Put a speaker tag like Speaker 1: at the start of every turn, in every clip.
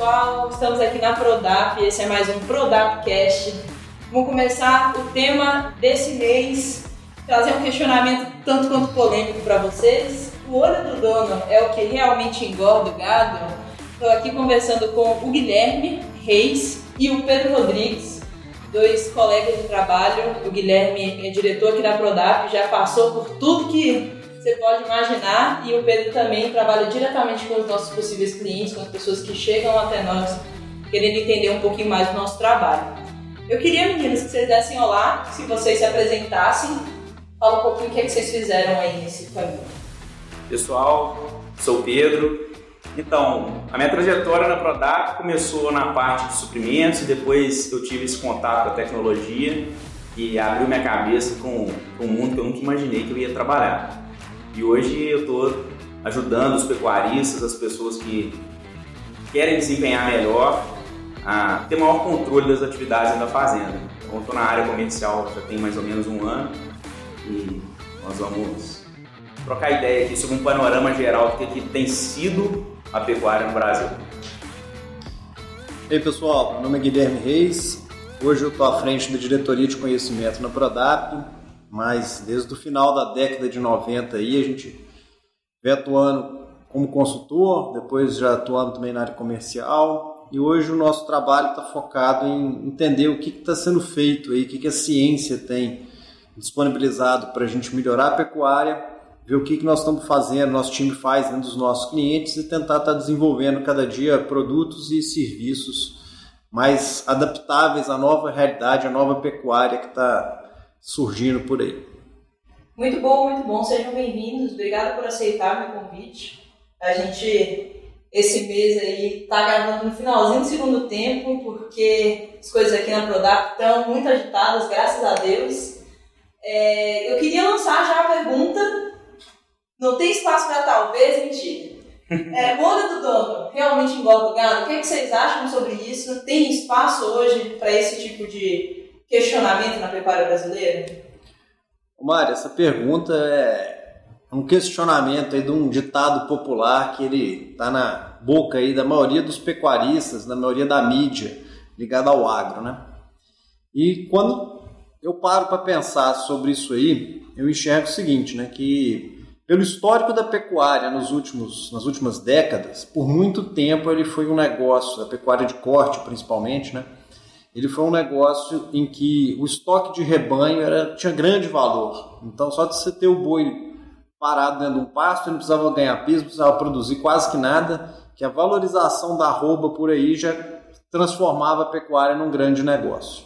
Speaker 1: pessoal, estamos aqui na Prodap, esse é mais um Prodapcast. Vamos começar o tema desse mês, trazer um questionamento tanto quanto polêmico para vocês. O olho do dono é o que realmente engorda o gado? Estou aqui conversando com o Guilherme Reis e o Pedro Rodrigues, dois colegas de trabalho. O Guilherme é diretor aqui da Prodap, já passou por tudo que você pode imaginar, e o Pedro também trabalha diretamente com os nossos possíveis clientes, com as pessoas que chegam até nós querendo entender um pouquinho mais do nosso trabalho. Eu queria, meninas, que vocês dessem olá, se vocês se apresentassem, fala um pouquinho o que, é que vocês fizeram aí nesse caminho.
Speaker 2: Pessoal, sou o Pedro. Então, a minha trajetória na Prodap começou na parte de suprimentos, depois eu tive esse contato com a tecnologia e abriu minha cabeça com, com um mundo que eu nunca imaginei que eu ia trabalhar. E hoje eu estou ajudando os pecuaristas, as pessoas que querem desempenhar melhor, a ter maior controle das atividades da fazenda. Então, estou na área comercial já tem mais ou menos um ano e nós vamos trocar ideia aqui sobre um panorama geral do que, tem sido a pecuária no Brasil.
Speaker 3: E aí pessoal, meu nome é Guilherme Reis. Hoje eu estou à frente da diretoria de conhecimento na Prodap, mas desde o final da década de 90 aí a gente vem atuando como consultor, depois já atuando também na área comercial. E hoje o nosso trabalho está focado em entender o que está sendo feito aí, o que, que a ciência tem disponibilizado para a gente melhorar a pecuária, ver o que, que nós estamos fazendo, nosso time faz dentro dos nossos clientes e tentar estar tá desenvolvendo cada dia produtos e serviços mais adaptáveis à nova realidade, à nova pecuária que está surgindo por aí.
Speaker 1: Muito bom, muito bom. Sejam bem-vindos. Obrigada por aceitar meu convite. A gente, esse mês aí, tá gravando no finalzinho do segundo tempo, porque as coisas aqui na Prodap estão muito agitadas, graças a Deus. É, eu queria lançar já a pergunta. Não tem espaço para talvez? Mentira. É, olho do dono realmente engorda o gado? O que, é que vocês acham sobre isso? Tem espaço hoje para esse tipo de questionamento na pecuária brasileira?
Speaker 3: Mário, essa pergunta é um questionamento aí de um ditado popular que ele está na boca aí da maioria dos pecuaristas, da maioria da mídia ligada ao agro, né? E quando eu paro para pensar sobre isso aí, eu enxergo o seguinte, né, que pelo histórico da pecuária nos últimos, nas últimas décadas, por muito tempo ele foi um negócio, a pecuária de corte principalmente, né, ele foi um negócio em que o estoque de rebanho era, tinha grande valor. Então, só de você ter o boi parado dentro de um pasto, ele não precisava ganhar peso, não precisava produzir quase que nada, que a valorização da arroba por aí já transformava a pecuária num grande negócio.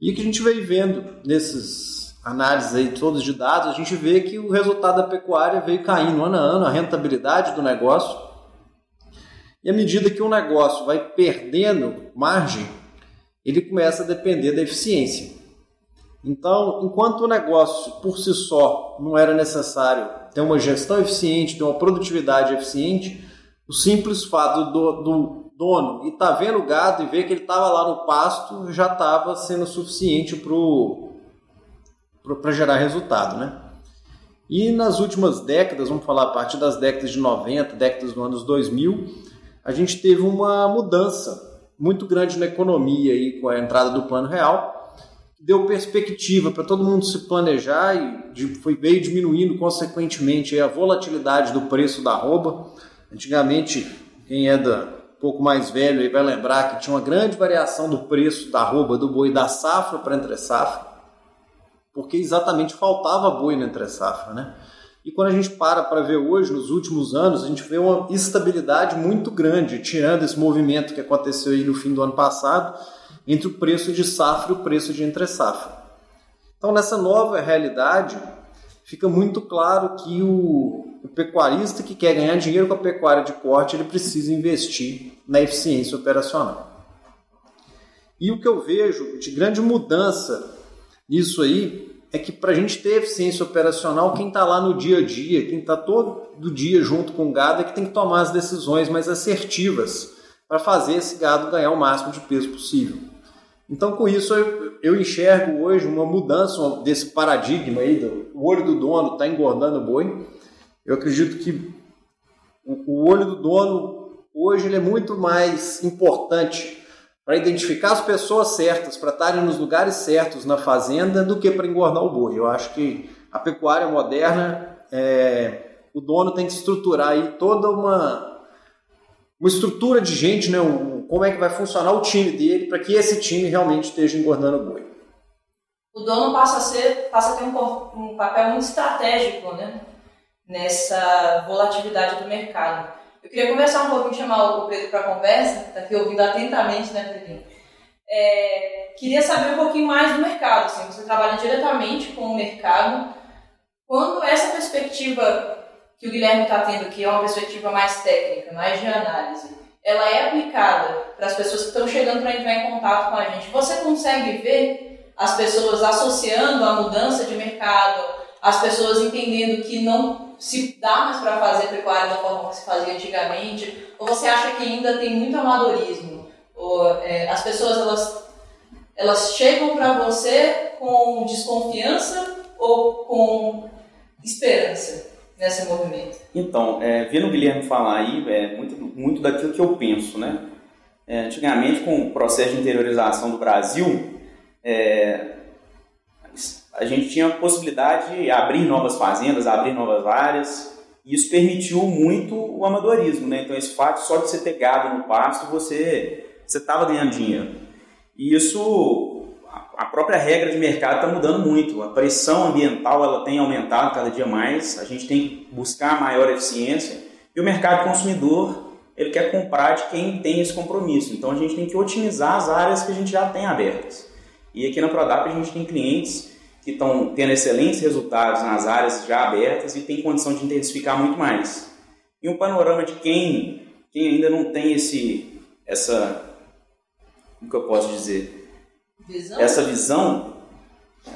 Speaker 3: E o que a gente veio vendo nesses análises aí todos de dados, a gente vê que o resultado da pecuária veio caindo ano a ano, a rentabilidade do negócio. E à medida que o negócio vai perdendo margem, ele começa a depender da eficiência. Então, enquanto o negócio por si só não era necessário ter uma gestão eficiente, ter uma produtividade eficiente, o simples fato do, do dono estar tá vendo o gado e ver que ele estava lá no pasto já estava sendo suficiente para gerar resultado, né? E nas últimas décadas, vamos falar a partir das décadas de 90, décadas dos anos 2000, a gente teve uma mudança muito grande na economia aí com a entrada do Plano Real, deu perspectiva para todo mundo se planejar e foi, veio diminuindo consequentemente a volatilidade do preço da arroba. Antigamente, quem é da, um pouco mais velho aí vai lembrar que tinha uma grande variação do preço da arroba do boi da safra para entre safra, porque exatamente faltava boi na entre safra, né? E quando a gente para para ver hoje, nos últimos anos, a gente vê uma estabilidade muito grande, tirando esse movimento que aconteceu aí no fim do ano passado, entre o preço de safra e o preço de entre safra. Então, nessa nova realidade, fica muito claro que o, o pecuarista que quer ganhar dinheiro com a pecuária de corte, ele precisa investir na eficiência operacional. E o que eu vejo de grande mudança nisso aí é que para a gente ter eficiência operacional, quem está lá no dia a dia, quem está todo do dia junto com o gado, é que tem que tomar as decisões mais assertivas para fazer esse gado ganhar o máximo de peso possível. Então, com isso, eu, eu enxergo hoje uma mudança desse paradigma aí, do o olho do dono está engordando o boi. Eu acredito que o, o olho do dono hoje ele é muito mais importante para identificar as pessoas certas, para estarem nos lugares certos na fazenda, do que para engordar o boi. Eu acho que a pecuária moderna, é, o dono tem que estruturar aí toda uma, uma estrutura de gente, né? Um, como é que vai funcionar o time dele para que esse time realmente esteja engordando o boi.
Speaker 1: O dono passa a, ser, passa a ter um, um papel muito estratégico né? nessa volatilidade do mercado. Eu queria conversar um pouquinho, chamar o Pedro para a conversa, está aqui ouvindo atentamente, né, Pedrinho? É, queria saber um pouquinho mais do mercado. Assim, você trabalha diretamente com o mercado. Quando essa perspectiva que o Guilherme está tendo aqui é uma perspectiva mais técnica, mais de análise, ela é aplicada para as pessoas que estão chegando para entrar em contato com a gente, você consegue ver as pessoas associando a mudança de mercado, as pessoas entendendo que não se dá mais para fazer pecuária da forma que se fazia antigamente? Ou você acha que ainda tem muito amadorismo? Ou, é, as pessoas elas, elas chegam para você com desconfiança ou com esperança nesse movimento?
Speaker 2: Então, é, vendo o Guilherme falar aí, é muito, muito daquilo que eu penso, né? É, antigamente, com o processo de interiorização do Brasil, é, a gente tinha a possibilidade de abrir novas fazendas, abrir novas áreas, e isso permitiu muito o amadorismo, né? Então, esse fato só de você ter gado no pasto, você estava ganhando dinheiro. E isso, a própria regra de mercado está mudando muito. A pressão ambiental ela tem aumentado cada dia mais, a gente tem que buscar maior eficiência, e o mercado consumidor ele quer comprar de quem tem esse compromisso. Então, a gente tem que otimizar as áreas que a gente já tem abertas. E aqui na Prodap a gente tem clientes que estão tendo excelentes resultados nas áreas já abertas e tem condição de intensificar muito mais. E um panorama de quem, quem ainda não tem esse, essa, como que eu posso dizer,
Speaker 1: visão?
Speaker 2: essa visão, é,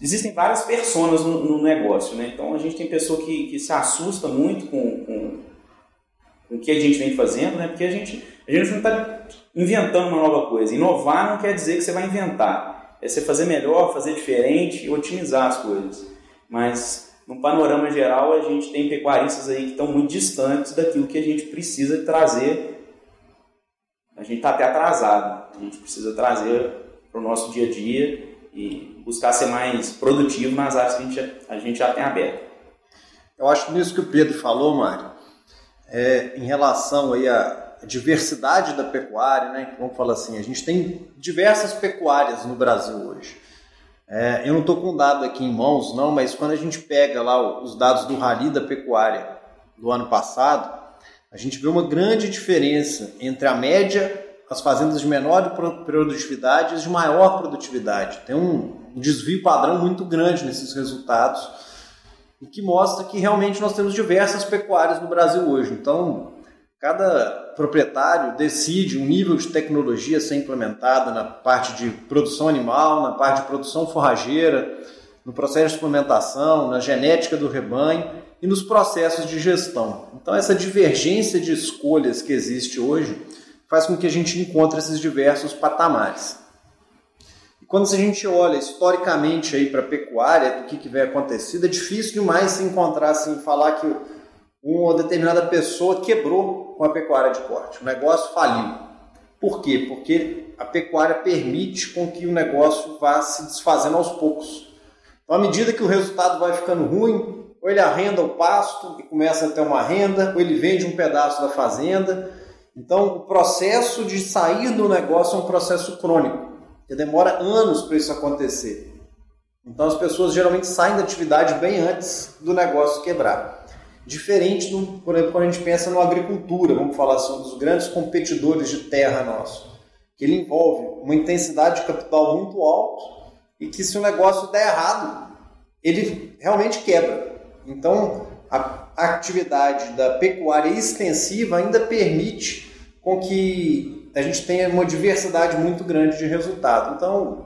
Speaker 2: existem várias personas no, no, negócio, né? Então a gente tem pessoa que, que se assusta muito com, com, com o que a gente vem fazendo, né? Porque a gente, a gente não está inventando uma nova coisa. Inovar não quer dizer que você vai inventar é você fazer melhor, fazer diferente e otimizar as coisas. Mas no panorama geral, a gente tem pecuaristas aí que estão muito distantes daquilo que a gente precisa trazer. A gente está até atrasado. A gente precisa trazer para o nosso dia a dia e buscar ser mais produtivo nas áreas que a gente, a gente já tem aberto.
Speaker 3: Eu acho nisso que o Pedro falou, Mário, é, em relação aí a diversidade da pecuária, né? Vamos falar assim, a gente tem diversas pecuárias no Brasil hoje. É, eu não estou com dado aqui em mãos, não, mas quando a gente pega lá os dados do Rally da Pecuária do ano passado, a gente vê uma grande diferença entre a média, as fazendas de menor produtividade e as de maior produtividade. Tem um desvio padrão muito grande nesses resultados e que mostra que realmente nós temos diversas pecuárias no Brasil hoje. Então, Cada proprietário decide um nível de tecnologia ser implementada na parte de produção animal, na parte de produção forrageira, no processo de suplementação, na genética do rebanho e nos processos de gestão. Então, essa divergência de escolhas que existe hoje faz com que a gente encontre esses diversos patamares. E quando a gente olha historicamente para a pecuária, do que, que vem acontecido, é difícil demais se encontrar assim, falar que uma determinada pessoa quebrou com a pecuária de corte. O negócio faliu. Por quê? Porque a pecuária permite com que o negócio vá se desfazendo aos poucos. Então, à medida que o resultado vai ficando ruim, ou ele arrenda o pasto e começa a ter uma renda, ou ele vende um pedaço da fazenda. Então, o processo de sair do negócio é um processo crônico, que demora anos para isso acontecer. Então, as pessoas geralmente saem da atividade bem antes do negócio quebrar. Diferente, do, por exemplo, quando a gente pensa na agricultura, vamos falar assim, um dos grandes competidores de terra nosso, que ele envolve uma intensidade de capital muito alta e que se o negócio der errado, ele realmente quebra. Então, a atividade da pecuária extensiva ainda permite com que a gente tenha uma diversidade muito grande de resultado. Então,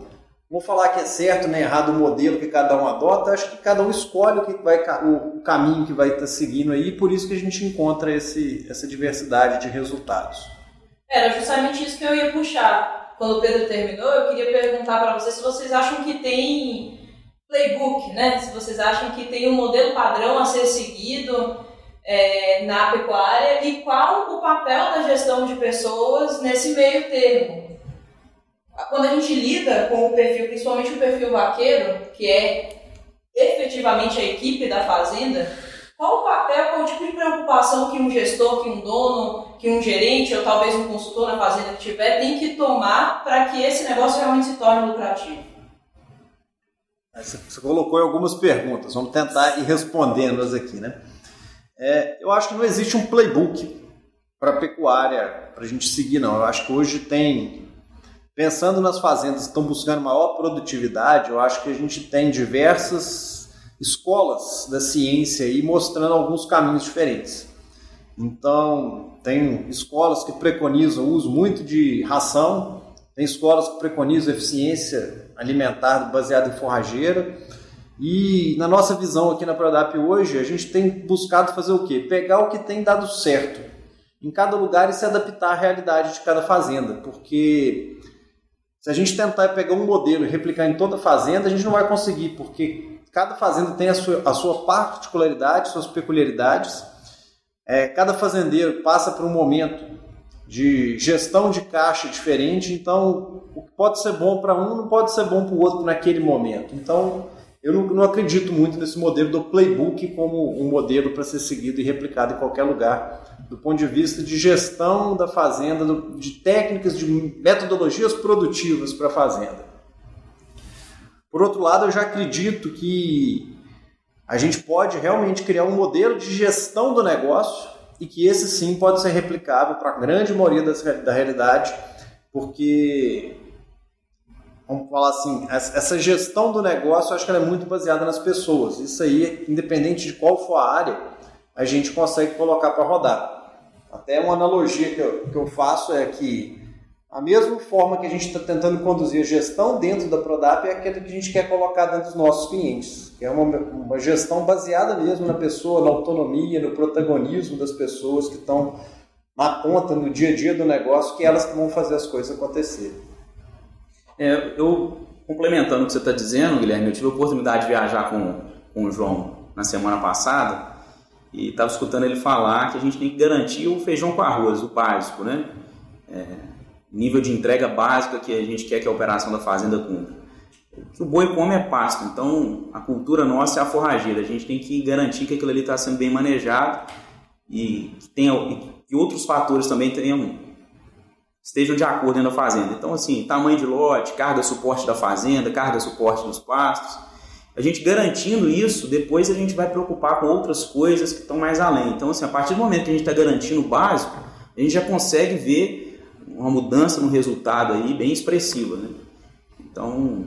Speaker 3: Vou falar que é certo nem errado o modelo que cada um adota, acho que cada um escolhe o, que vai, o caminho que vai estar seguindo aí, por isso que a gente encontra esse, essa diversidade de resultados.
Speaker 1: Era justamente isso que eu ia puxar. Quando o Pedro terminou, eu queria perguntar para vocês se vocês acham que tem playbook, né? Se vocês acham que tem um modelo padrão a ser seguido. é, na pecuária e qual o papel da gestão de pessoas nesse meio termo. Quando a gente lida com o perfil, principalmente o perfil vaqueiro, que é efetivamente a equipe da fazenda, qual o papel, qual o tipo de preocupação que um gestor, que um dono, que um gerente ou talvez um consultor na fazenda que tiver tem que tomar para que esse negócio realmente se torne lucrativo?
Speaker 3: Você colocou algumas perguntas, vamos tentar ir respondendo-as aqui, né? É, eu acho que não existe um playbook para pecuária para a gente seguir, não. Eu acho que hoje tem, pensando nas fazendas que estão buscando maior produtividade, eu acho que a gente tem diversas escolas da ciência aí mostrando alguns caminhos diferentes. Então, tem escolas que preconizam o uso muito de ração, tem escolas que preconizam eficiência alimentar baseada em forrageira e na nossa visão aqui na Prodap hoje, a gente tem buscado fazer o quê? Pegar o que tem dado certo em cada lugar e se adaptar à realidade de cada fazenda, porque se a gente tentar pegar um modelo e replicar em toda fazenda, a gente não vai conseguir, porque cada fazenda tem a sua, a sua particularidade, suas peculiaridades. É, cada fazendeiro passa por um momento de gestão de caixa diferente, então o que pode ser bom para um não pode ser bom para o outro naquele momento. Então, eu não, não, acredito muito nesse modelo do playbook como um modelo para ser seguido e replicado em qualquer lugar, do ponto de vista de gestão da fazenda, de técnicas, de metodologias produtivas para a fazenda. Por outro lado, eu já acredito que a gente pode realmente criar um modelo de gestão do negócio e que esse sim pode ser replicável para a grande maioria da realidade, porque vamos falar assim, essa gestão do negócio, eu acho que ela é muito baseada nas pessoas. Isso aí, independente de qual for a área, a gente consegue colocar para rodar. Até uma analogia que eu, que eu faço é que a mesma forma que a gente está tentando conduzir a gestão dentro da Prodap é aquela que a gente quer colocar dentro dos nossos clientes, que é uma, uma gestão baseada mesmo na pessoa, na autonomia, no protagonismo das pessoas que estão na conta, no dia a dia do negócio, que elas que vão fazer as coisas acontecerem.
Speaker 2: É, eu, complementando o que você está dizendo, Guilherme, eu tive a oportunidade de viajar com, com o João na semana passada e estava escutando ele falar que a gente tem que garantir o feijão com arroz, o básico, né? É, nível de entrega básica que a gente quer que a operação da fazenda cumpra. O boi come é pasto, então a cultura nossa é a forrageira. A gente tem que garantir que aquilo ali está sendo bem manejado e que, tenha, que outros fatores também tenham estejam de acordo da fazenda. Então, assim, tamanho de lote, carga suporte da fazenda, carga suporte dos pastos. A gente garantindo isso, depois a gente vai preocupar com outras coisas que estão mais além. Então, assim, a partir do momento que a gente está garantindo o básico, a gente já consegue ver uma mudança no resultado aí bem expressiva, né? Então,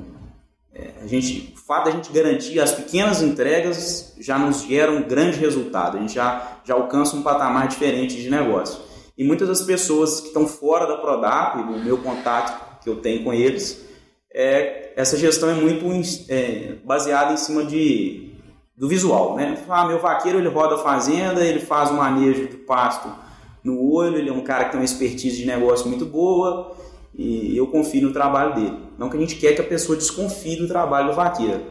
Speaker 2: é, a gente, o fato da gente garantir as pequenas entregas já nos gera um grande resultado. A gente já, já alcança um patamar diferente de negócio. E muitas das pessoas que estão fora da Prodap, o meu contato que eu tenho com eles, é, essa gestão é muito é, baseada em cima de, do visual. Né? Ah, meu vaqueiro ele roda a fazenda, ele faz o manejo de pasto no olho, ele é um cara que tem uma expertise de negócio muito boa e eu confio no trabalho dele. Não que a gente quer que a pessoa desconfie do trabalho do vaqueiro,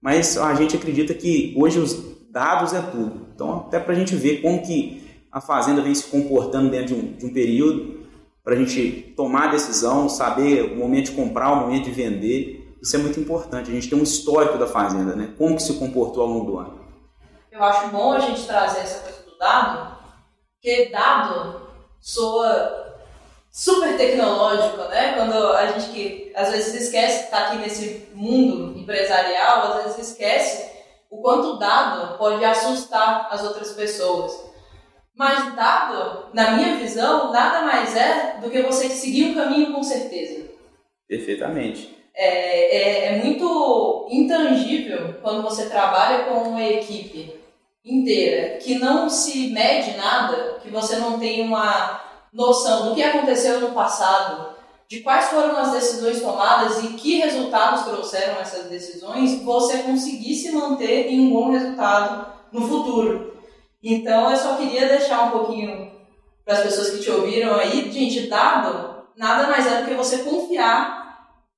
Speaker 2: mas a gente acredita que hoje os dados é tudo. Então, até para a gente ver como que a fazenda vem se comportando dentro de um, de um período para a gente tomar a decisão, saber o momento de comprar, o momento de vender. Isso é muito importante. A gente tem um histórico da fazenda, né? Como que se comportou ao longo do ano.
Speaker 1: Eu acho bom a gente trazer essa coisa do dado, porque dado soa super tecnológico, né? Quando a gente que às vezes esquece que está aqui nesse mundo empresarial, às vezes esquece o quanto o dado pode assustar as outras pessoas. Mas dado, na minha visão, nada mais é do que você seguir um caminho com certeza.
Speaker 2: Perfeitamente.
Speaker 1: É, é, é muito intangível quando você trabalha com uma equipe inteira que não se mede nada, que você não tem uma noção do que aconteceu no passado, de quais foram as decisões tomadas e que resultados trouxeram essas decisões, você conseguir se manter em um bom resultado no futuro. Então eu só queria deixar um pouquinho para as pessoas que te ouviram aí, gente, dado nada mais é do que você confiar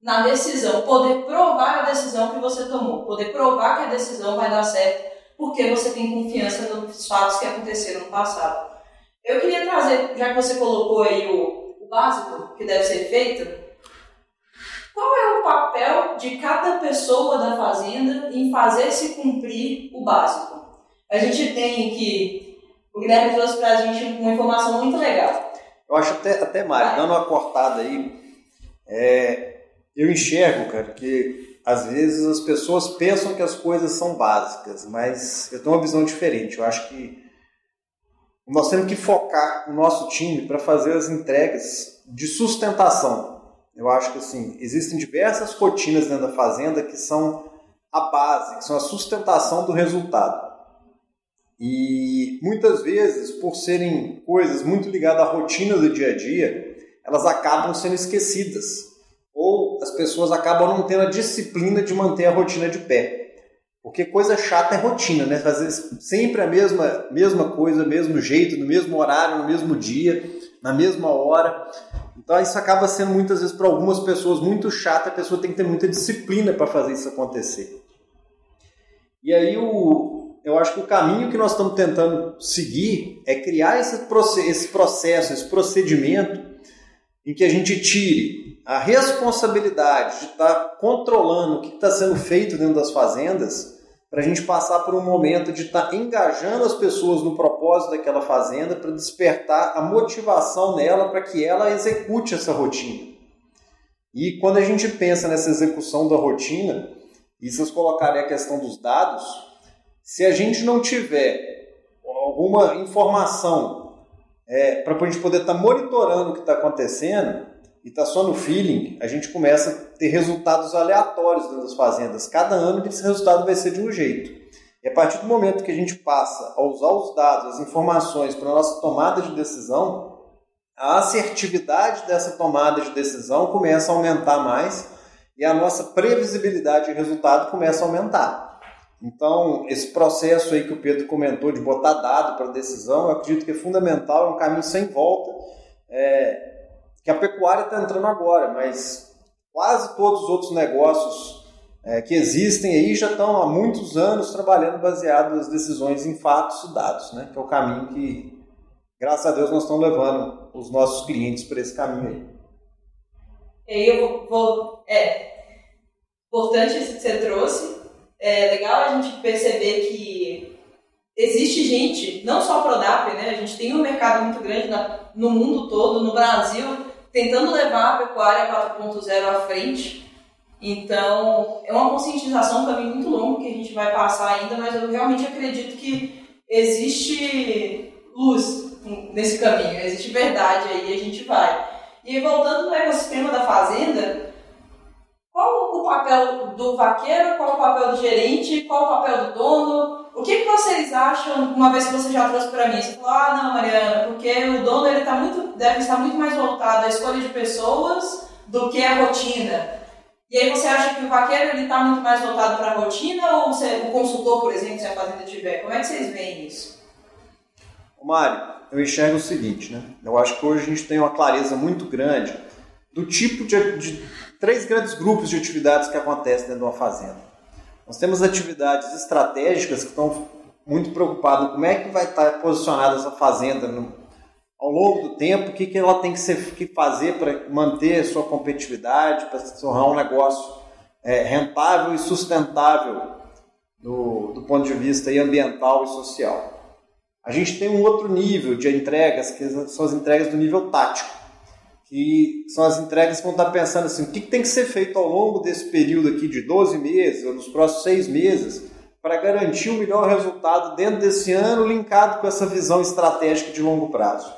Speaker 1: na decisão, poder provar a decisão que você tomou, poder provar que a decisão vai dar certo porque você tem confiança nos fatos que aconteceram no passado. Eu queria trazer, já que você colocou aí o, o básico que deve ser feito, qual é o papel de cada pessoa da fazenda em fazer se cumprir o básico? A gente tem que. O Guilherme trouxe para a gente uma informação muito legal.
Speaker 3: Eu acho até, até Mário, dando uma cortada aí, é, eu enxergo, cara, que às vezes as pessoas pensam que as coisas são básicas, mas eu tenho uma visão diferente. Eu acho que nós temos que focar o nosso time para fazer as entregas de sustentação. Eu acho que assim, existem diversas rotinas dentro da fazenda que são a base, que são a sustentação do resultado. E muitas vezes, por serem coisas muito ligadas à rotina do dia a dia, elas acabam sendo esquecidas. Ou as pessoas acabam não tendo a disciplina de manter a rotina de pé. Porque coisa chata é rotina, né? Fazer sempre a mesma, mesma coisa, mesmo jeito, no mesmo horário, no mesmo dia, na mesma hora. Então isso acaba sendo muitas vezes para algumas pessoas muito chato, a pessoa tem que ter muita disciplina para fazer isso acontecer. E aí o, eu acho que o caminho que nós estamos tentando seguir é criar esse, esse processo, esse procedimento em que a gente tire a responsabilidade de estar tá controlando o que está sendo feito dentro das fazendas para a gente passar por um momento de estar tá engajando as pessoas no propósito daquela fazenda, para despertar a motivação nela para que ela execute essa rotina. E quando a gente pensa nessa execução da rotina, e vocês colocarem a questão dos dados, se a gente não tiver alguma informação é, para a gente poder estar tá monitorando o que está acontecendo, e está só no feeling, a gente começa a ter resultados aleatórios das fazendas. Cada ano esse resultado vai ser de um jeito. E a partir do momento que a gente passa a usar os dados, as informações para a nossa tomada de decisão, a assertividade dessa tomada de decisão começa a aumentar mais e a nossa previsibilidade de resultado começa a aumentar. Então, esse processo aí que o Pedro comentou de botar dado para decisão, eu acredito que é fundamental, é um caminho sem volta. É, que a pecuária está entrando agora, mas quase todos os outros negócios é, que existem aí já estão há muitos anos trabalhando baseado nas decisões em fatos e dados, né? que é o caminho que, graças a Deus, nós estamos levando os nossos clientes para esse caminho aí.
Speaker 1: Eu vou, vou é importante isso que você trouxe. É legal a gente perceber que existe gente, não só a Prodap, né? A gente tem um mercado muito grande no mundo todo, no Brasil, tentando levar a pecuária 4.0 à frente. Então, é uma conscientização, um caminho muito longo que a gente vai passar ainda, mas eu realmente acredito que existe luz nesse caminho, existe verdade aí e a gente vai. E voltando no ecossistema da fazenda, qual o papel do vaqueiro, qual o papel do gerente, qual o papel do dono, o que, que vocês acham, uma vez que você já trouxe para mim? Você falou, ah, não, Mariana, porque o dono ele tá muito, deve estar muito mais voltado à escolha de pessoas do que à rotina. E aí você acha que o vaqueiro está muito mais voltado para a rotina ou você, o consultor, por exemplo, se a fazenda tiver? Como é que vocês veem isso?
Speaker 3: Mário, eu enxergo o seguinte, né? Eu acho que hoje a gente tem uma clareza muito grande do tipo de, de três grandes grupos de atividades que acontecem dentro de uma fazenda. Nós temos atividades estratégicas que estão muito preocupadas. Como é que vai estar posicionada essa fazenda no, ao longo do tempo, o que, que ela tem que, ser, que fazer para manter a sua competitividade, para se tornar um negócio é, rentável e sustentável do, do ponto de vista ambiental e social. A gente tem um outro nível de entregas, que são as entregas do nível tático que são as entregas que vão estar pensando assim, o que tem que ser feito ao longo desse período aqui de 12 meses, ou nos próximos seis meses, para garantir o melhor resultado dentro desse ano, linkado com essa visão estratégica de longo prazo.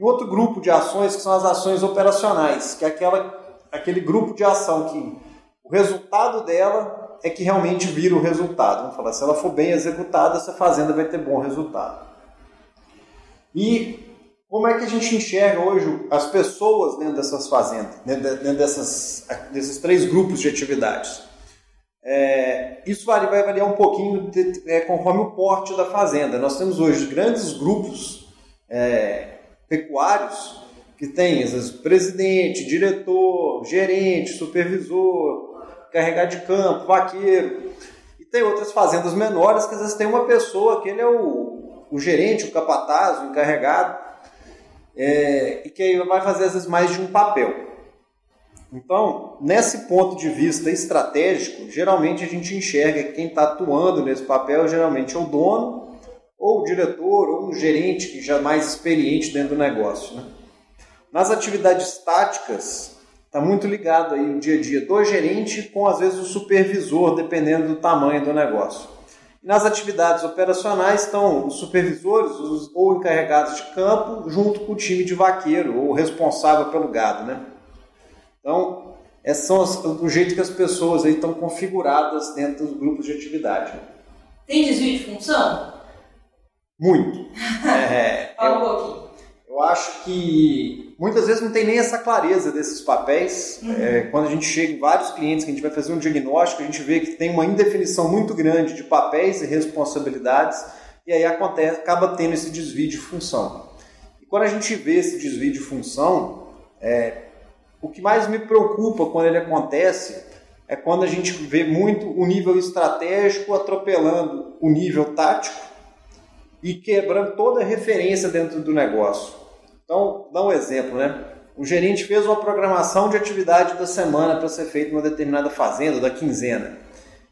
Speaker 3: E outro grupo de ações que são as ações operacionais, que é aquela, aquele grupo de ação que o resultado dela é que realmente vira o resultado. Vamos falar, se ela for bem executada, essa fazenda vai ter bom resultado. E como é que a gente enxerga hoje as pessoas dentro dessas fazendas, dentro, dessas, desses três grupos de atividades? É, isso vai, vai variar um pouquinho de, é, conforme o porte da fazenda. Nós temos hoje grandes grupos é, pecuários que têm vezes, presidente, diretor, gerente, supervisor, carregado de campo, vaqueiro tem outras fazendas menores que às vezes tem uma pessoa que ele é o, o gerente, o capataz, o encarregado, é, e que vai fazer às vezes mais de um papel. Então, nesse ponto de vista estratégico, geralmente a gente enxerga que quem está atuando nesse papel geralmente é o dono, ou o diretor, ou um gerente que já é mais experiente dentro do negócio. Né? Nas atividades táticas, está muito ligado aí o dia a dia do gerente com às vezes o supervisor, dependendo do tamanho do negócio. Nas atividades operacionais estão os supervisores os, ou encarregados de campo, junto com o time de vaqueiro ou responsável pelo gado, né? Então, esses são as, o jeito que as pessoas aí estão configuradas dentro dos grupos de atividade.
Speaker 1: Tem desvio de função?
Speaker 3: Muito.
Speaker 1: É, Fala um pouquinho.
Speaker 3: Eu acho que muitas vezes não tem nem essa clareza desses papéis. Uhum. É, quando a gente chega em vários clientes que a gente vai fazer um diagnóstico, a gente vê que tem uma indefinição muito grande de papéis e responsabilidades, e aí acontece, acaba tendo esse desvio de função. E quando a gente vê esse desvio de função, é, o que mais me preocupa quando ele acontece é quando a gente vê muito o nível estratégico atropelando o nível tático e quebrando toda a referência dentro do negócio. Então, dá um exemplo, né? O gerente fez uma programação de atividade da semana para ser feita numa determinada fazenda, da quinzena.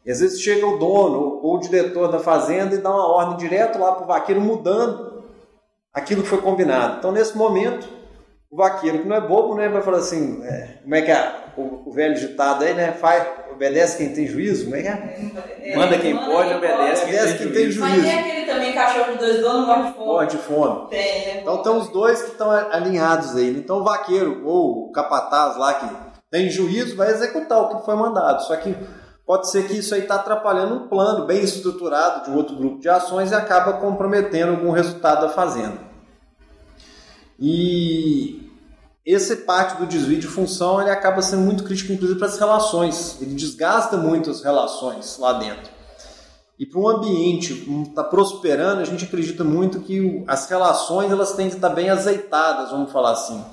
Speaker 3: E às vezes chega o dono ou o diretor da fazenda e dá uma ordem direto lá para o vaqueiro mudando aquilo que foi combinado. Então, nesse momento, o vaqueiro, que não é bobo, né, vai falar assim, é, como é que é o, o, velho ditado aí, né, faz, obedece quem tem juízo, como é que
Speaker 2: é? Manda quem Manda pode, quem obedece,
Speaker 3: quem, obedece quem, tem, juízo.
Speaker 1: Mas tem aquele também cachorro de dois donos morre de fome.
Speaker 3: Morre de fome.
Speaker 1: Tem, né?
Speaker 3: Então tem os dois que estão alinhados aí. Então o vaqueiro ou o capataz lá que tem juízo vai executar o que foi mandado. Só que pode ser que isso aí está atrapalhando um plano bem estruturado de um outro grupo de ações e acaba comprometendo algum resultado da fazenda. E esse parte do desvio de função ele acaba sendo muito crítico, inclusive, para as relações. Ele desgasta muito as relações lá dentro. E para um ambiente que está prosperando, a gente acredita muito que as relações elas têm que estar bem azeitadas, vamos falar assim.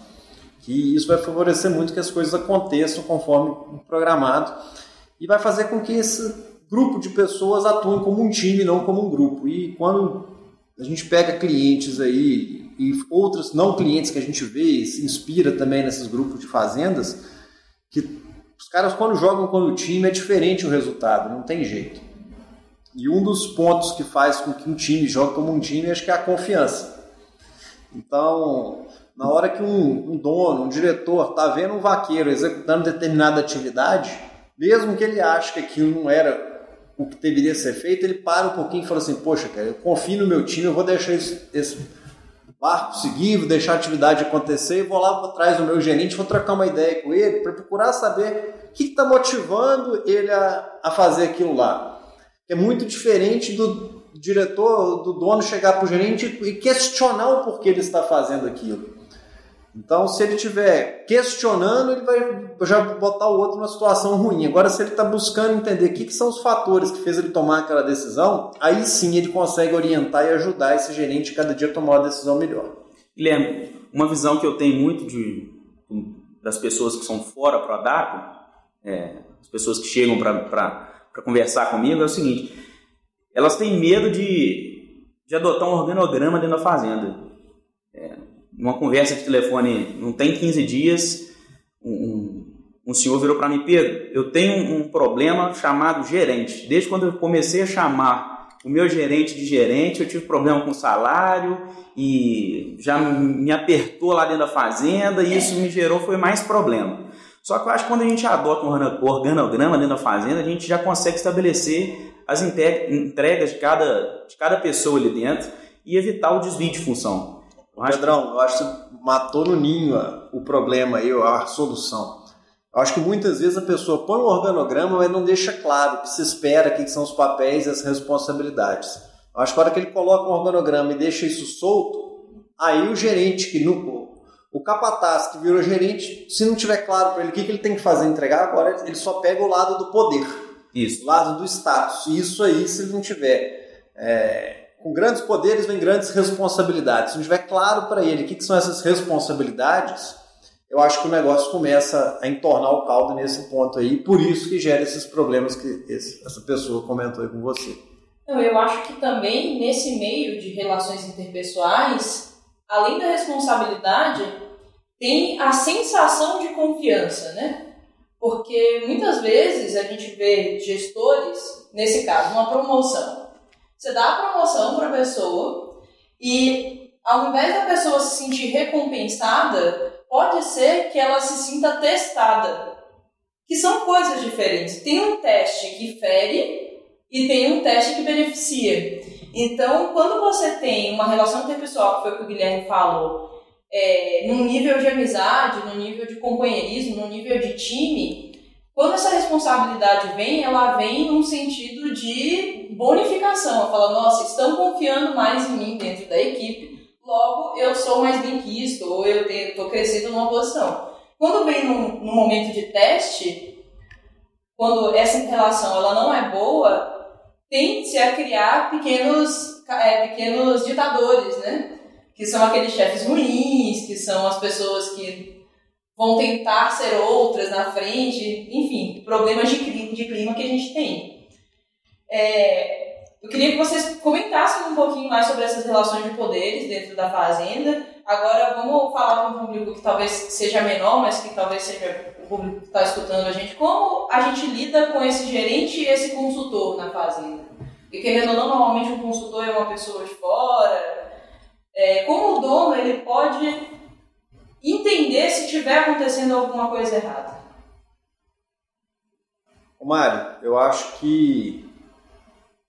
Speaker 3: Que isso vai favorecer muito que as coisas aconteçam conforme programado e vai fazer com que esse grupo de pessoas atuem como um time, não como um grupo. E quando a gente pega clientes aí e outros não clientes que a gente vê e se inspira também nesses grupos de fazendas, que os caras quando jogam com o time é diferente o resultado, não tem jeito. E um dos pontos que faz com que um time jogue como um time, acho que é a confiança. Então, na hora que um, um dono, um diretor está vendo um vaqueiro executando determinada atividade, mesmo que ele ache que aquilo não era o que deveria ser feito, ele para um pouquinho e fala assim, poxa, cara, eu confio no meu time, eu vou deixar esse, esse barco seguir, deixar a atividade acontecer e vou lá para trás do meu gerente, vou trocar uma ideia com ele para procurar saber o que está motivando ele a, a fazer aquilo lá. É muito diferente do diretor, do dono chegar para o gerente e questionar o porquê ele está fazendo aquilo. Então, se ele estiver questionando, ele vai já botar o outro numa situação ruim. Agora, se ele está buscando entender o que, que, são os fatores que fez ele tomar aquela decisão, aí sim ele consegue orientar e ajudar esse gerente cada dia a tomar uma decisão melhor.
Speaker 2: Guilherme, uma visão que eu tenho muito de, das pessoas que são fora para o ADAP, é, as pessoas que chegam para conversar comigo, é o seguinte: elas têm medo de, de adotar um organograma dentro da fazenda. É, numa conversa de telefone, não tem 15 dias, um, um senhor virou para mim, Pedro, eu tenho um problema chamado gerente. Desde quando eu comecei a chamar o meu gerente de gerente, eu tive problema com salário e já me apertou lá dentro da fazenda e isso me gerou foi mais problema. Só que eu acho que quando a gente adota um organograma dentro da fazenda, a gente já consegue estabelecer as entregas de cada, de cada pessoa ali dentro e evitar o desvio de função.
Speaker 3: Pedrão, eu acho que você matou no ninho o problema aí, a solução. Eu acho que muitas vezes a pessoa põe um organograma, mas não deixa claro o que se espera, o que são os papéis e as responsabilidades. Eu acho que a hora que ele coloca um organograma e deixa isso solto, aí o gerente que no, o capataz que virou gerente, se não tiver claro para ele o que, que ele tem que fazer entregar, agora ele só pega o lado do poder.
Speaker 2: Isso.
Speaker 3: O lado do status. E isso aí, se ele não tiver é, com grandes poderes vem grandes responsabilidades. Se não tiver claro para ele o que, que, são essas responsabilidades, eu acho que o negócio começa a entornar o caldo nesse ponto aí, por isso que gera esses problemas que essa pessoa comentou aí com você.
Speaker 1: Não, eu acho que também nesse meio de relações interpessoais, além da responsabilidade, tem a sensação de confiança, né? Porque muitas vezes a gente vê gestores, nesse caso, uma promoção. Você dá a promoção para a pessoa e ao invés da pessoa se sentir recompensada, pode ser que ela se sinta testada, que são coisas diferentes. Tem um teste que fere e tem um teste que beneficia. Então, quando você tem uma relação interpessoal, que foi o que o Guilherme falou, é, num nível de amizade, num nível de companheirismo, num nível de time, quando essa responsabilidade vem, ela vem num sentido de bonificação. Ela fala, nossa, estão confiando mais em mim dentro da equipe, logo eu sou mais bem quisto ou eu estou crescendo numa posição. Quando vem num, num, momento de teste, quando essa relação ela não é boa, tende-se a criar pequenos, é, pequenos ditadores, né? Que são aqueles chefes ruins, que são as pessoas que vão tentar ser outras na frente, enfim, problemas de clima, de clima que a gente tem. É, eu queria que vocês comentassem um pouquinho mais sobre essas relações de poderes dentro da fazenda. Agora vamos falar para um público que talvez seja menor, mas que talvez seja o público que está escutando a gente. Como a gente lida com esse gerente e esse consultor na fazenda? E querendo ou não, normalmente um consultor é uma pessoa de fora. É, como o dono ele pode entender se estiver acontecendo alguma coisa errada?
Speaker 3: Mário, eu acho que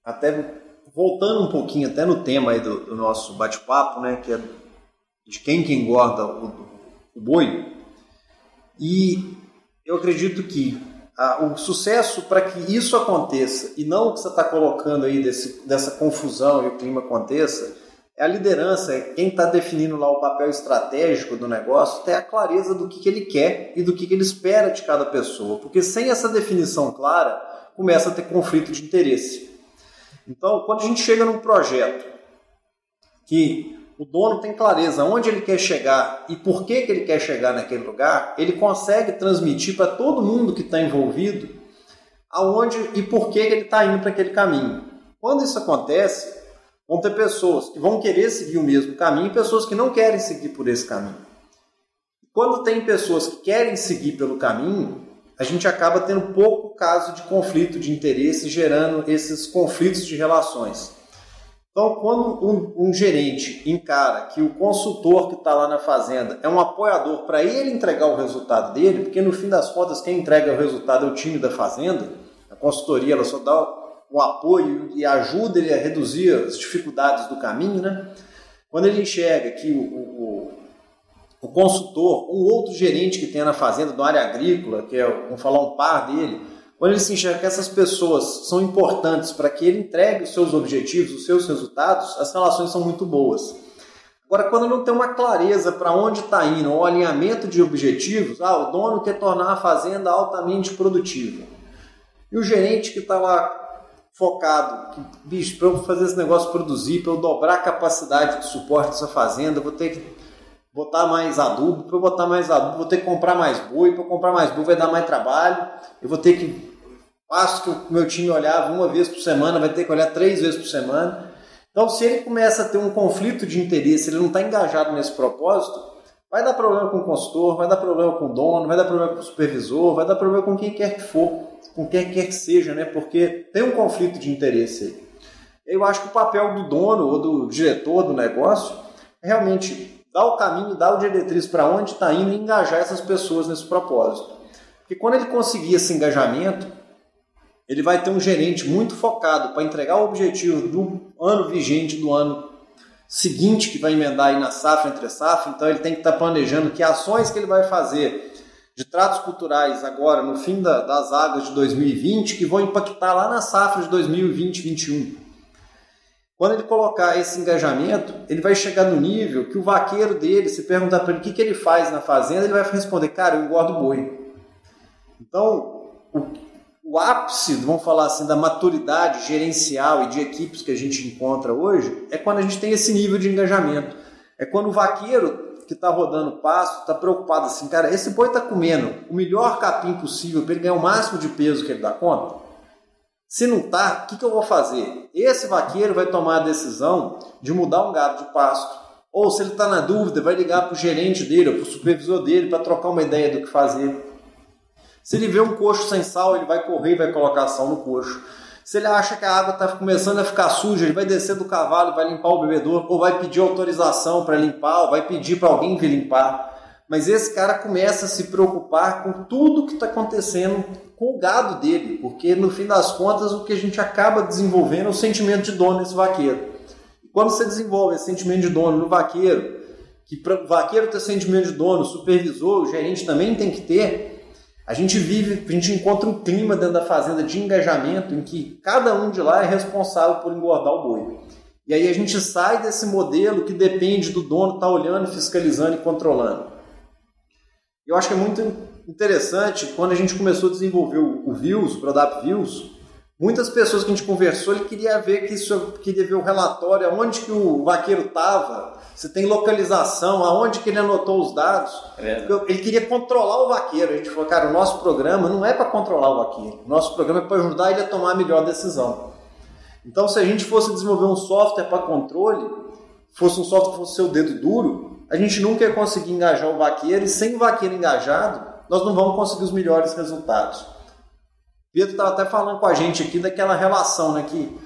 Speaker 3: até voltando um pouquinho até no tema aí do, do nosso bate-papo, né, que é de quem que engorda o, o boi. E eu acredito que a, o sucesso para que isso aconteça e não o que você está colocando aí desse, dessa confusão e o clima aconteça é a liderança, é quem está definindo lá o papel estratégico do negócio, ter a clareza do que, que ele quer e do que, que ele espera de cada pessoa. Porque sem essa definição clara, começa a ter conflito de interesse. Então, quando a gente chega num projeto que o dono tem clareza onde ele quer chegar e por que, que ele quer chegar naquele lugar, ele consegue transmitir para todo mundo que está envolvido aonde e por que, que ele está indo para aquele caminho. Quando isso acontece, vão ter pessoas que vão querer seguir o mesmo caminho e pessoas que não querem seguir por esse caminho. Quando tem pessoas que querem seguir pelo caminho, a gente acaba tendo pouco caso de conflito de interesse, gerando esses conflitos de relações. Então, quando um, um gerente encara que o consultor que está lá na fazenda é um apoiador para ele entregar o resultado dele, porque no fim das contas quem entrega o resultado é o time da fazenda, a consultoria ela só dá o apoio e ajuda ele a reduzir as dificuldades do caminho, né? Quando ele enxerga que o, o, o consultor, um outro gerente que tem na fazenda, da área agrícola, que é, vamos falar, um par dele, quando ele se enxerga que essas pessoas são importantes para que ele entregue os seus objetivos, os seus resultados, as relações são muito boas. Agora, quando não tem uma clareza para onde está indo, um alinhamento de objetivos, ah, o dono quer tornar a fazenda altamente produtiva. E o gerente que está lá focado, que, bicho, para eu fazer esse negócio produzir, para eu dobrar a capacidade de suporte dessa fazenda, vou ter que botar mais adubo, para eu botar mais adubo, vou ter que comprar mais boi, para comprar mais boi vai dar mais trabalho, eu vou ter que, passo que o meu time olhava uma vez por semana, vai ter que olhar três vezes por semana. Então, se ele começa a ter um conflito de interesse, ele não está engajado nesse propósito, vai dar problema com o consultor, vai dar problema com o dono, vai dar problema com o supervisor, vai dar problema com quem quer que for, com quem quer que seja, né? Porque tem um conflito de interesse aí. Eu acho que o papel do dono ou do diretor do negócio é realmente dar o caminho, dar o diretriz para onde está indo e engajar essas pessoas nesse propósito. Porque quando ele conseguir esse engajamento, ele vai ter um gerente muito focado para entregar o objetivo do ano vigente, do ano seguinte, que vai emendar aí na safra, entre safra. Então ele tem que estar tá planejando que ações que ele vai fazer de tratos culturais agora, no fim da, das águas de 2020, que vão impactar lá na safra de 2020-2021. Quando ele colocar esse engajamento, ele vai chegar no nível que o vaqueiro dele, se perguntar para ele o que, que ele faz na fazenda, ele vai responder, cara, eu engordo boi. Então, o, o ápice, vamos falar assim, da maturidade gerencial e de equipes que a gente encontra hoje, é quando a gente tem esse nível de engajamento. É quando o vaqueiro que está rodando pasto está preocupado assim, cara, esse boi está comendo o melhor capim possível para ele ganhar o máximo de peso que ele dá conta? Se não tá, o que, que eu vou fazer? Esse vaqueiro vai tomar a decisão de mudar um gado de pasto. Ou se ele está na dúvida, vai ligar para o gerente dele ou para o supervisor dele para trocar uma ideia do que fazer. Se ele vê um coxo sem sal, ele vai correr e vai colocar sal no coxo. Se ele acha que a água está começando a ficar suja, ele vai descer do cavalo vai limpar o bebedor, ou vai pedir autorização para limpar, ou vai pedir para alguém vir limpar. Mas esse cara começa a se preocupar com tudo que está acontecendo com o gado dele, porque no fim das contas o que a gente acaba desenvolvendo é o sentimento de dono nesse vaqueiro. E quando você desenvolve esse sentimento de dono no vaqueiro, que para o vaqueiro ter sentimento de dono, o supervisor, o gerente também tem que ter, a gente vive, a gente encontra um clima dentro da fazenda de engajamento em que cada um de lá é responsável por engordar o boi. E aí a gente sai desse modelo que depende do dono estar tá olhando, fiscalizando e controlando. Eu acho que é muito interessante quando a gente começou a desenvolver o, Views, o Prodap Views, muitas pessoas que a gente conversou, ele queria ver que isso, queria ver o relatório, aonde que o vaqueiro estava, você tem localização, aonde que ele anotou os dados. É ele queria controlar o vaqueiro. A gente falou, cara, o nosso programa não é para controlar o vaqueiro. O nosso programa é para ajudar ele a tomar a melhor decisão. Então, se a gente fosse desenvolver um software para controle, fosse um software que fosse seu dedo duro, a gente nunca ia conseguir engajar o vaqueiro e sem o vaqueiro engajado, nós não vamos conseguir os melhores resultados. Pedro estava até falando com a gente aqui daquela relação, né, que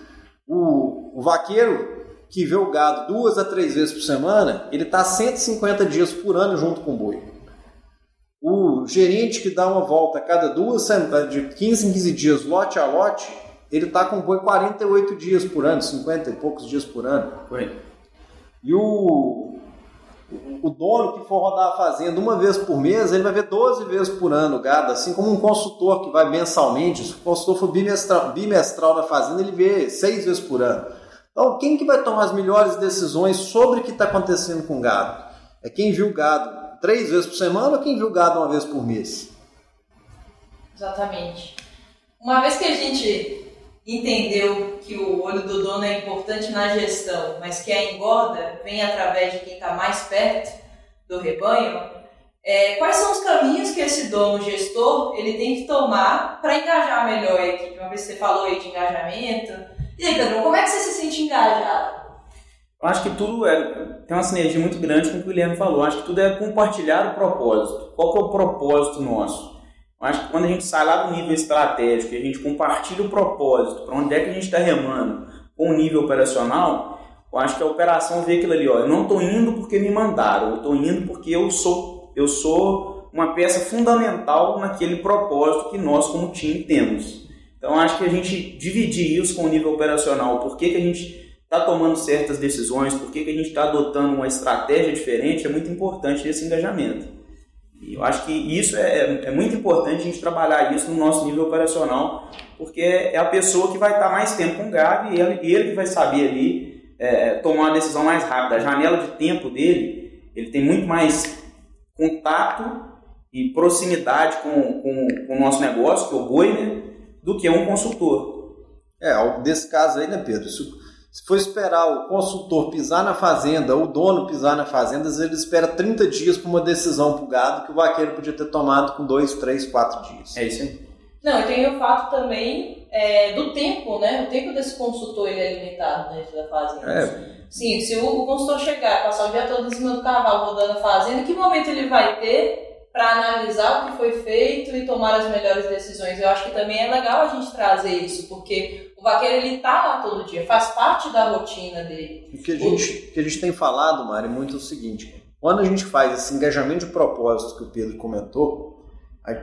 Speaker 3: o, o vaqueiro que vê o gado duas a três vezes por semana, ele está 150 dias por ano junto com o boi. O gerente que dá uma volta a cada duas semanas, de 15 em 15 dias, lote a lote, ele está com o boi 48 dias por ano, 50 e poucos dias por ano. E o, o dono que for rodar a fazenda uma vez por mês, ele vai ver 12 vezes por ano o gado, assim como um consultor que vai mensalmente, se o consultor for bimestral, bimestral na fazenda, ele vê seis vezes por ano. Então, quem que vai tomar as melhores decisões sobre o que está acontecendo com o gado? É quem viu o gado três vezes por semana ou quem viu o gado uma vez por mês?
Speaker 1: Exatamente. Uma vez que a gente entendeu que o olho do dono é importante na gestão, mas que a engorda vem através de quem está mais perto do rebanho, é, quais são os caminhos que esse dono gestor ele tem que tomar para engajar melhor a equipe? Uma vez que você falou aí de engajamento, e aí, Pedro, como é que você se sente engajado?
Speaker 2: Eu acho que tudo é, tem uma sinergia muito grande com o que o Guilherme falou. Eu acho que tudo é compartilhar o propósito. Qual que é o propósito nosso? Eu acho que quando a gente sai lá do nível estratégico e a gente compartilha o propósito, para onde é que a gente está remando com o nível operacional, eu acho que a operação vê aquilo ali, ó, eu não estou indo porque me mandaram, eu estou indo porque eu sou, eu sou uma peça fundamental naquele propósito que nós como time temos. Então acho que a gente dividir isso com o nível operacional, por que, que a gente está tomando certas decisões, por que, que a gente está adotando uma estratégia diferente, é muito importante esse engajamento. E eu acho que isso é, é muito importante a gente trabalhar isso no nosso nível operacional, porque é a pessoa que vai estar mais tempo com o gado e ele, ele que vai saber ali é, tomar uma decisão mais rápida. A janela de tempo dele, ele tem muito mais contato e proximidade com, com, com o nosso negócio, que é o boi, né? do que um consultor.
Speaker 3: É, nesse caso aí, né, Pedro? Se, se for esperar o consultor pisar na fazenda, o dono pisar na fazenda, ele espera 30 dias para uma decisão para o gado que o vaqueiro podia ter tomado com 2, 3, 4 dias.
Speaker 2: É isso aí.
Speaker 1: Não, e tem o fato também é, do tempo, né? O tempo desse consultor ele é limitado dentro da fazenda. É. Sim, se o, o consultor chegar, passar o dia todo em cima do cavalo rodando a fazenda, que momento ele vai ter para analisar o que foi feito e tomar as melhores decisões. Eu acho que também é legal a gente trazer isso, porque o vaqueiro ele tá lá todo dia, faz parte da rotina dele.
Speaker 3: O que a gente, o... que a gente tem falado, Mari, é muito o seguinte: quando a gente faz esse engajamento de propósito que o Pedro comentou,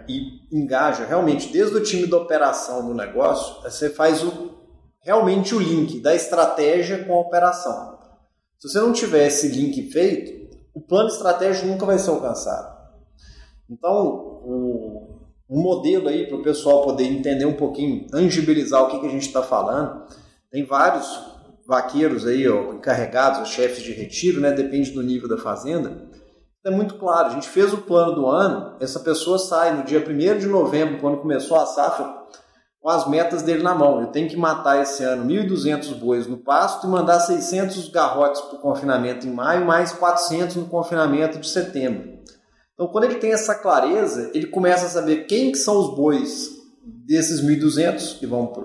Speaker 3: e engaja realmente desde o time da operação do negócio, você faz o, realmente o link da estratégia com a operação. Se você não tiver esse link feito, o plano estratégico nunca vai ser alcançado. Então, um, um modelo aí para o pessoal poder entender um pouquinho, tangibilizar o que, que a gente está falando. Tem vários vaqueiros aí, ó, encarregados, os chefes de retiro, né? Depende do nível da fazenda. É muito claro, a gente fez o plano do ano, essa pessoa sai no dia 1 de novembro, quando começou a safra, com as metas dele na mão. Ele tem que matar esse ano 1.200 bois no pasto e mandar 600 garrotes para o confinamento em maio, mais 400 no confinamento de setembro. Então, quando ele tem essa clareza, ele começa a saber quem que são os bois desses 1.200 que vão para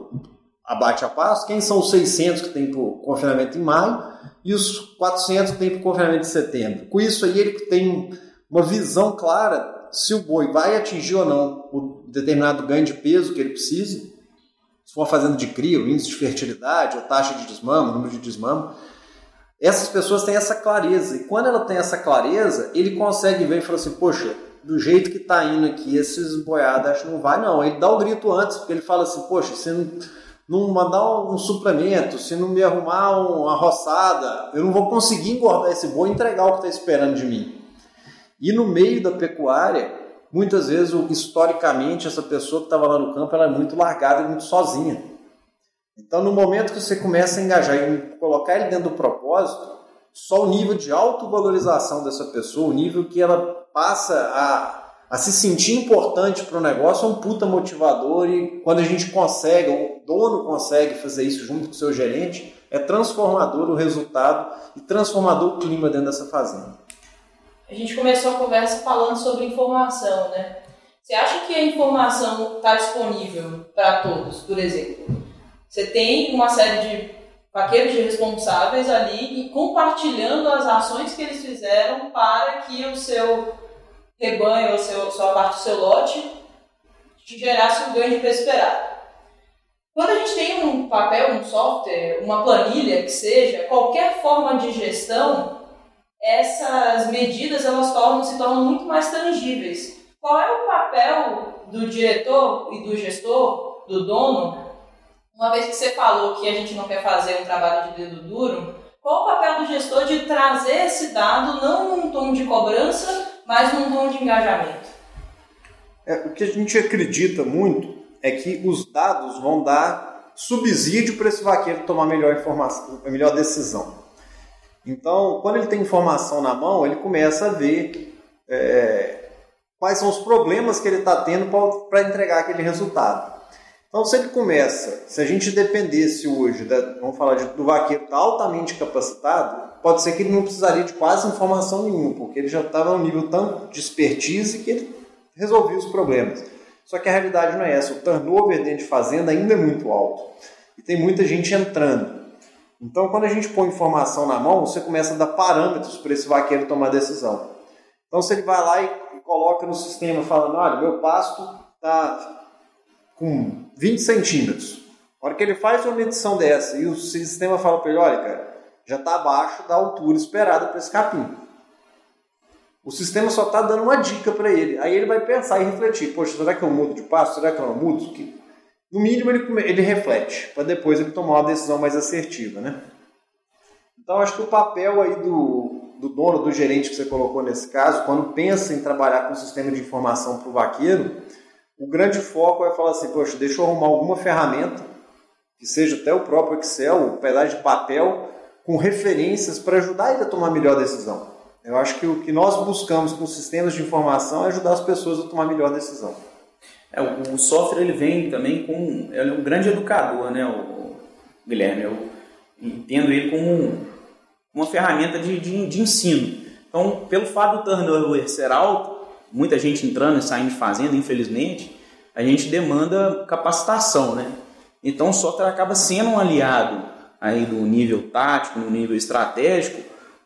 Speaker 3: abate a pasto, quem são os 600 que tem para o confinamento em maio e os 400 que tem para o confinamento de setembro. Com isso aí, ele tem uma visão clara se o boi vai atingir ou não o determinado ganho de peso que ele precisa, se for fazendo de cria, o índice de fertilidade, ou taxa de desmama, número de desmama, essas pessoas têm essa clareza. E quando ela tem essa clareza, ele consegue ver e falar assim, poxa, do jeito que está indo aqui, esses boiados acho que não vai não. Ele dá o grito antes, porque ele fala assim, poxa, se não, não mandar um suplemento, se não me arrumar uma roçada, eu não vou conseguir engordar esse boi e entregar o que está esperando de mim. E no meio da pecuária, muitas vezes, historicamente, essa pessoa que estava lá no campo ela é muito largada e muito sozinha. Então, no momento que você começa a engajar e colocar ele dentro do propósito, só o nível de autovalorização dessa pessoa, o nível que ela passa a, a se sentir importante para o negócio, é um puta motivador. E quando a gente consegue, o dono consegue fazer isso junto com o seu gerente, é transformador o resultado e transformador o clima dentro dessa fazenda.
Speaker 1: A gente começou a conversa falando sobre informação, né? Você acha que a informação está disponível para todos, por exemplo? Você tem uma série de vaqueiros de responsáveis ali e compartilhando as ações que eles fizeram para que o seu rebanho, ou seu, sua parte do seu lote, gerasse o ganho de peso esperado. Quando a gente tem um papel, um software, uma planilha que seja, qualquer forma de gestão, essas medidas elas tornam, se tornam muito mais tangíveis. Qual é o papel do diretor e do gestor, do dono? Uma vez que você falou que a gente não quer fazer um trabalho de dedo duro, qual o papel do gestor de trazer esse dado não num tom de cobrança, mas num tom de engajamento?
Speaker 3: É, o que a gente acredita muito é que os dados vão dar subsídio para esse vaqueiro tomar melhor informação, melhor decisão. Então, quando ele tem informação na mão, ele começa a ver é, quais são os problemas que ele está tendo para entregar aquele resultado. Então, se ele começa, se a gente dependesse hoje, da, vamos falar de, do vaqueiro tá altamente capacitado, pode ser que ele não precisaria de quase informação nenhuma, porque ele já estava num nível tão de expertise que ele resolvia os problemas. Só que a realidade não é essa. O turnover dentro de fazenda ainda é muito alto. E tem muita gente entrando. Então, quando a gente põe informação na mão, você começa a dar parâmetros para esse vaqueiro tomar decisão. Então, se ele vai lá e coloca no sistema falando, olha, meu pasto está com 20 centímetros. A hora que ele faz uma medição dessa e o sistema fala para ele, olha, cara, já está abaixo da altura esperada para esse capim. O sistema só está dando uma dica para ele. Aí ele vai pensar e refletir, poxa, será que eu mudo de pasto? Será que eu não mudo? no mínimo ele, ele reflete, para depois ele tomar uma decisão mais assertiva, né? Então acho que o papel aí do, do dono, do gerente que você colocou nesse caso, quando pensa em trabalhar com um sistema de informação para o vaqueiro, o grande foco é falar assim, poxa, deixa eu arrumar alguma ferramenta, que seja até o próprio Excel, um pedaço de papel, com referências para ajudar ele a tomar a melhor decisão. Eu acho que o que nós buscamos com sistemas de informação é ajudar as pessoas a tomar a melhor decisão.
Speaker 2: É, o, software ele vem também com. Ele é um grande educador, né, o, Guilherme? Eu entendo ele como uma ferramenta de, de, de ensino. Então, pelo fato do turnover ser alto, muita gente entrando e saindo de fazenda, infelizmente, a gente demanda capacitação, né? Então, o software acaba sendo um aliado aí do nível tático, no nível estratégico,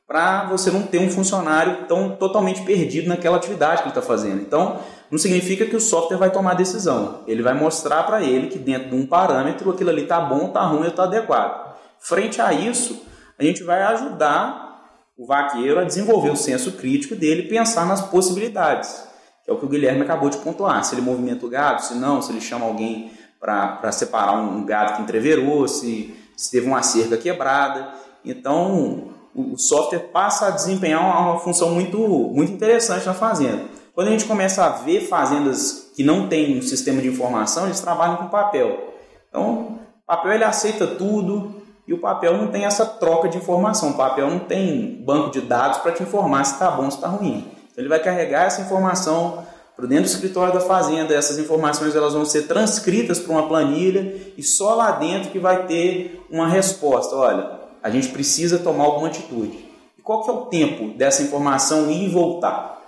Speaker 2: para você não ter um funcionário tão totalmente perdido naquela atividade que ele está fazendo. Então, não significa que o software vai tomar decisão. Ele vai mostrar para ele que dentro de um parâmetro aquilo ali está bom, está ruim ou está adequado. Frente a isso, a gente vai ajudar o vaqueiro a desenvolver o senso crítico dele e pensar nas possibilidades. É o que o Guilherme acabou de pontuar. Se ele movimenta o gado, se não, se ele chama alguém para separar um gado que entreverou, se, se teve uma cerca quebrada. Então, o software passa a desempenhar uma, uma função muito, muito interessante na fazenda. Quando a gente começa a ver fazendas que não têm um sistema de informação, eles trabalham com papel. Então, o papel ele aceita tudo e o papel não tem essa troca de informação. O papel não tem banco de dados para te informar se está bom ou se está ruim. Então, ele vai carregar essa informação para dentro do escritório da fazenda. Essas informações elas vão ser transcritas para uma planilha e só lá dentro que vai ter uma resposta. Olha, a gente precisa tomar alguma atitude. E qual que é o tempo dessa informação ir e voltar?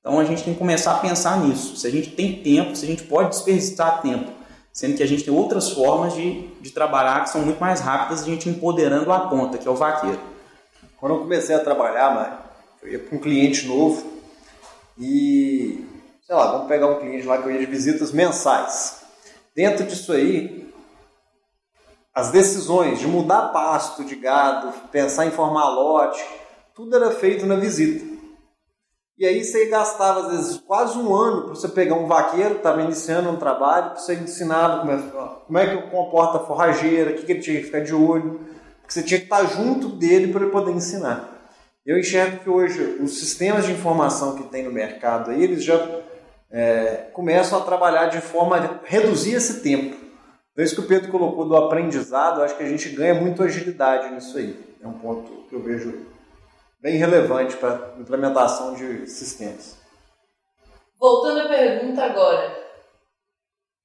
Speaker 2: Então a gente tem que começar a pensar nisso. Se a gente tem tempo, se a gente pode desperdiçar tempo, sendo que a gente tem outras formas de, de trabalhar que são muito mais rápidas, a gente empoderando a ponta, que é o vaqueiro.
Speaker 3: Quando eu comecei a trabalhar, Mário, eu ia para um cliente novo e, sei lá, vamos pegar um cliente lá que eu ia de visitas mensais. Dentro disso aí, as decisões de mudar pasto de gado, pensar em formar lote, tudo era feito na visita. E aí você gastava, às vezes, quase um ano para você pegar um vaqueiro que estava iniciando um trabalho, para você ensinar como é, como é que comporta a forrageira, o que, que ele tinha que ficar de olho, porque você tinha que estar junto dele para ele poder ensinar. Eu enxergo que hoje os sistemas de informação que tem no mercado, aí, eles já é, começam a trabalhar de forma a reduzir esse tempo. Então, isso que o Pedro colocou do aprendizado, eu acho que a gente ganha muito agilidade nisso aí. É um ponto que eu vejo bem relevante para implementação de sistemas.
Speaker 1: Voltando à pergunta agora.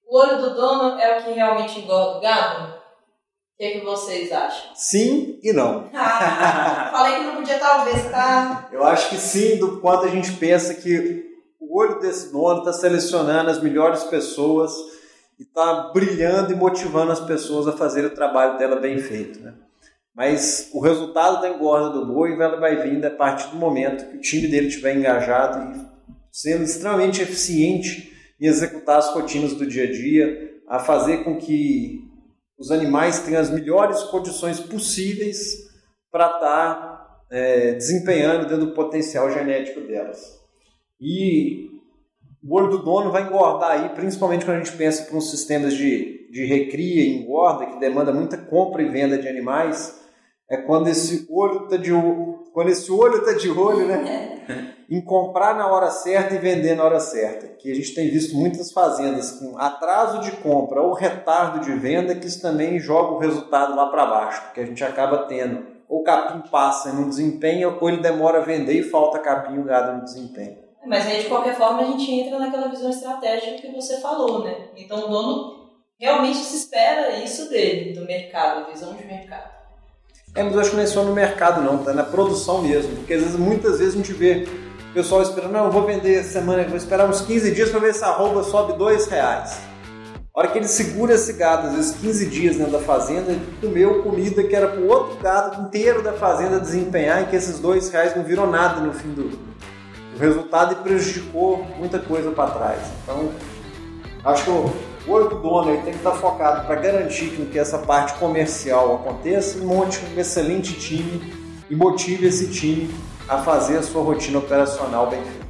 Speaker 1: O olho do dono é o que realmente engorda o gado? O que, é que vocês acham?
Speaker 3: Sim e não.
Speaker 1: Ah, falei que não podia talvez tá.
Speaker 3: Eu acho que sim, do quanto a gente pensa que o olho desse dono está selecionando as melhores pessoas e está brilhando e motivando as pessoas a fazer o trabalho dela bem feito. Né? Mas o resultado da engorda do boi vai vindo a partir do momento que o time dele estiver engajado e sendo extremamente eficiente em executar as rotinas do dia a dia, a fazer com que os animais tenham as melhores condições possíveis para estar tá, é, desempenhando dentro do potencial genético delas. E o olho do dono vai engordar aí, principalmente quando a gente pensa para uns sistemas de, de recria e engorda, que demanda muita compra e venda de animais é quando esse olho está de quando esse olho está de olho, né? em comprar na hora certa e vender na hora certa. Que a gente tem visto muitas fazendas com atraso de compra ou retardo de venda, que isso também joga o resultado lá para baixo, porque a gente acaba tendo ou o capim passa e não desempenha, ou ele demora a vender e falta capim e o gado não desempenha.
Speaker 1: Mas aí, de qualquer forma, a gente entra naquela visão estratégica que você falou, né? Então, o dono realmente se espera isso dele, do mercado, visão de mercado.
Speaker 3: É, mas eu acho que não é só no mercado não, tá na produção mesmo. Porque às vezes, muitas vezes a gente vê o pessoal esperando, não, eu vou vender semana, vou esperar uns 15 dias para ver se a arroba sobe dois reais. A hora que ele segura esse gado, às vezes 15 dias dentro da fazenda, ele comeu comida que era para o outro gado inteiro da fazenda desempenhar e que esses dois reais não viram nada no fim do, do resultado e prejudicou muita coisa para trás. Então, acho que o olho do dono ele tem que estar focado para garantir que essa parte comercial aconteça e monte um excelente time e motive esse time a fazer a sua rotina operacional bem feita.